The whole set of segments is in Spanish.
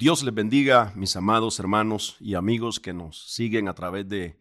Dios les bendiga, mis amados hermanos y amigos que nos siguen a través de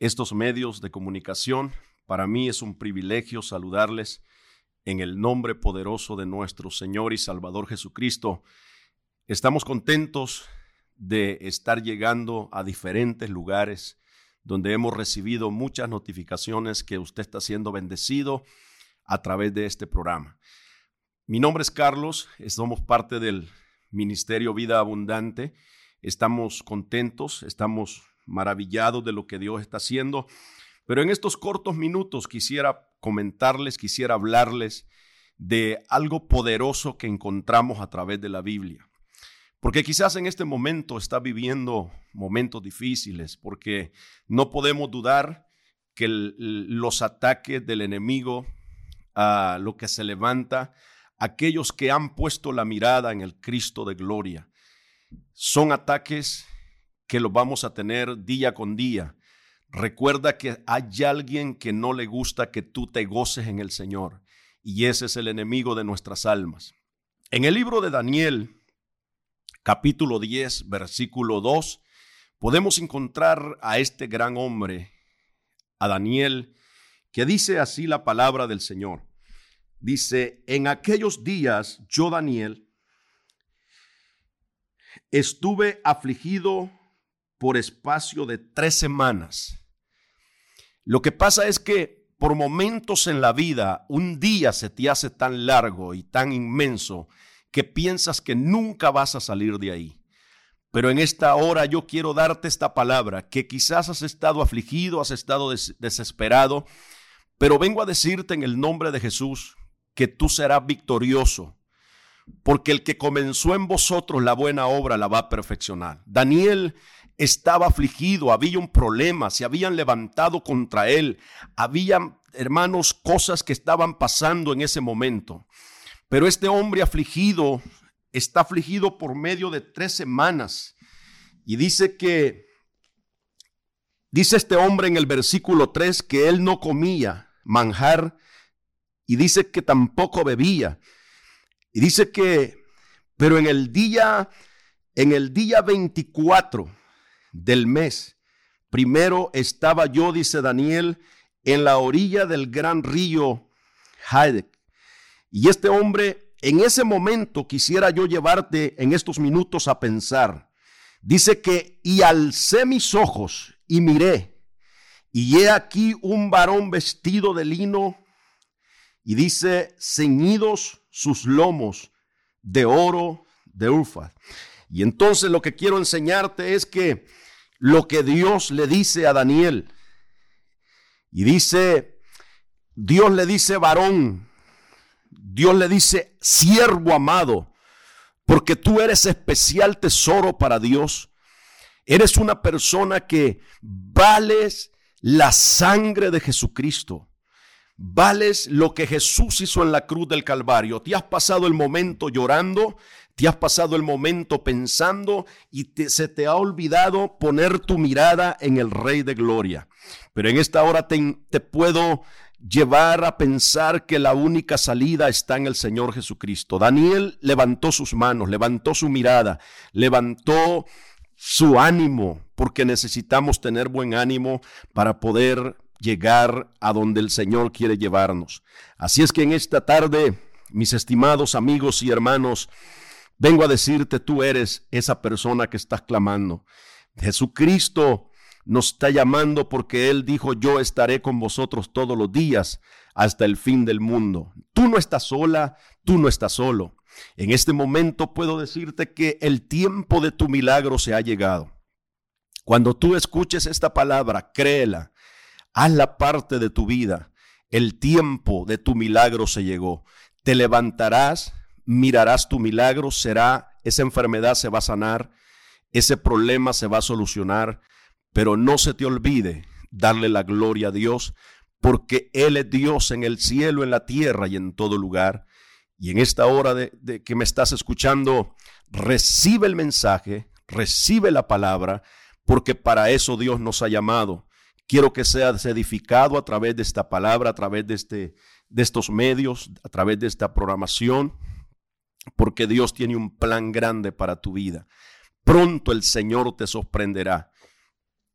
estos medios de comunicación. Para mí es un privilegio saludarles en el nombre poderoso de nuestro Señor y Salvador Jesucristo. Estamos contentos de estar llegando a diferentes lugares donde hemos recibido muchas notificaciones que usted está siendo bendecido a través de este programa. Mi nombre es Carlos, somos parte del Ministerio Vida Abundante. Estamos contentos, estamos maravillados de lo que Dios está haciendo, pero en estos cortos minutos quisiera comentarles, quisiera hablarles de algo poderoso que encontramos a través de la Biblia. Porque quizás en este momento está viviendo momentos difíciles, porque no podemos dudar que los ataques del enemigo, a lo que se levanta, aquellos que han puesto la mirada en el Cristo de gloria. Son ataques que los vamos a tener día con día. Recuerda que hay alguien que no le gusta que tú te goces en el Señor, y ese es el enemigo de nuestras almas. En el libro de Daniel, capítulo 10, versículo 2, podemos encontrar a este gran hombre, a Daniel, que dice así la palabra del Señor. Dice, en aquellos días yo, Daniel, estuve afligido por espacio de tres semanas. Lo que pasa es que por momentos en la vida un día se te hace tan largo y tan inmenso que piensas que nunca vas a salir de ahí. Pero en esta hora yo quiero darte esta palabra, que quizás has estado afligido, has estado desesperado, pero vengo a decirte en el nombre de Jesús que tú serás victorioso, porque el que comenzó en vosotros la buena obra la va a perfeccionar. Daniel estaba afligido, había un problema, se habían levantado contra él, habían, hermanos, cosas que estaban pasando en ese momento. Pero este hombre afligido está afligido por medio de tres semanas. Y dice que, dice este hombre en el versículo 3 que él no comía manjar y dice que tampoco bebía. Y dice que, pero en el día, en el día 24 del mes, primero estaba yo, dice Daniel, en la orilla del gran río Haidek. Y este hombre, en ese momento quisiera yo llevarte en estos minutos a pensar. Dice que, y alcé mis ojos y miré, y he aquí un varón vestido de lino y dice, ceñidos sus lomos de oro de Ufa. Y entonces lo que quiero enseñarte es que lo que Dios le dice a Daniel, y dice, Dios le dice varón, Dios le dice siervo amado, porque tú eres especial tesoro para Dios. Eres una persona que vales la sangre de Jesucristo. Vales lo que Jesús hizo en la cruz del Calvario. Te has pasado el momento llorando, te has pasado el momento pensando y se te ha olvidado poner tu mirada en el Rey de Gloria. Pero en esta hora te, te puedo llevar a pensar que la única salida está en el Señor Jesucristo. Daniel levantó sus manos, levantó su mirada, levantó su ánimo, porque necesitamos tener buen ánimo para poder llegar a donde el Señor quiere llevarnos. Así es que en esta tarde, mis estimados amigos y hermanos, vengo a decirte, tú eres esa persona que estás clamando. Jesucristo nos está llamando porque Él dijo, yo estaré con vosotros todos los días hasta el fin del mundo. Tú no estás sola, tú no estás solo. En este momento puedo decirte que el tiempo de tu milagro se ha llegado. Cuando tú escuches esta palabra, créela, Haz la parte de tu vida. El tiempo de tu milagro se llegó. Te levantarás, mirarás tu milagro, será, esa enfermedad se va a sanar, ese problema se va a solucionar, pero no se te olvide darle la gloria a Dios, porque Él es Dios en el cielo, en la tierra y en todo lugar. Y en esta hora de, de que me estás escuchando, recibe el mensaje, recibe la palabra, porque para eso Dios nos ha llamado Quiero que seas edificado a través de esta palabra, a través de, este, de estos medios, a través de esta programación. porque Dios tiene un plan grande para tu vida. Pronto el Señor te sorprenderá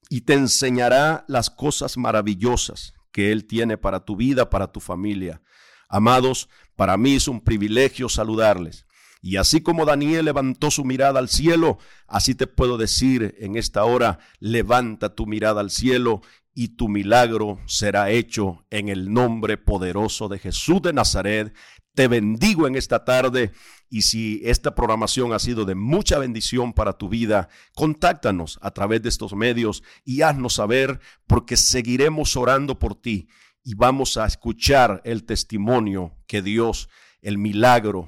y te enseñará las cosas maravillosas que Él tiene para tu vida, para tu familia. Amados, para mí es un privilegio saludarles. Y así como Daniel levantó su mirada al cielo, así te puedo decir en esta hora, levanta tu mirada al cielo y tu milagro será hecho en el nombre poderoso de Jesús de Nazaret. Te bendigo en esta tarde y si esta programación ha sido de mucha bendición para tu vida, contáctanos a través de estos medios y haznos saber porque seguiremos orando por ti y vamos a escuchar el testimonio que Dios, el milagro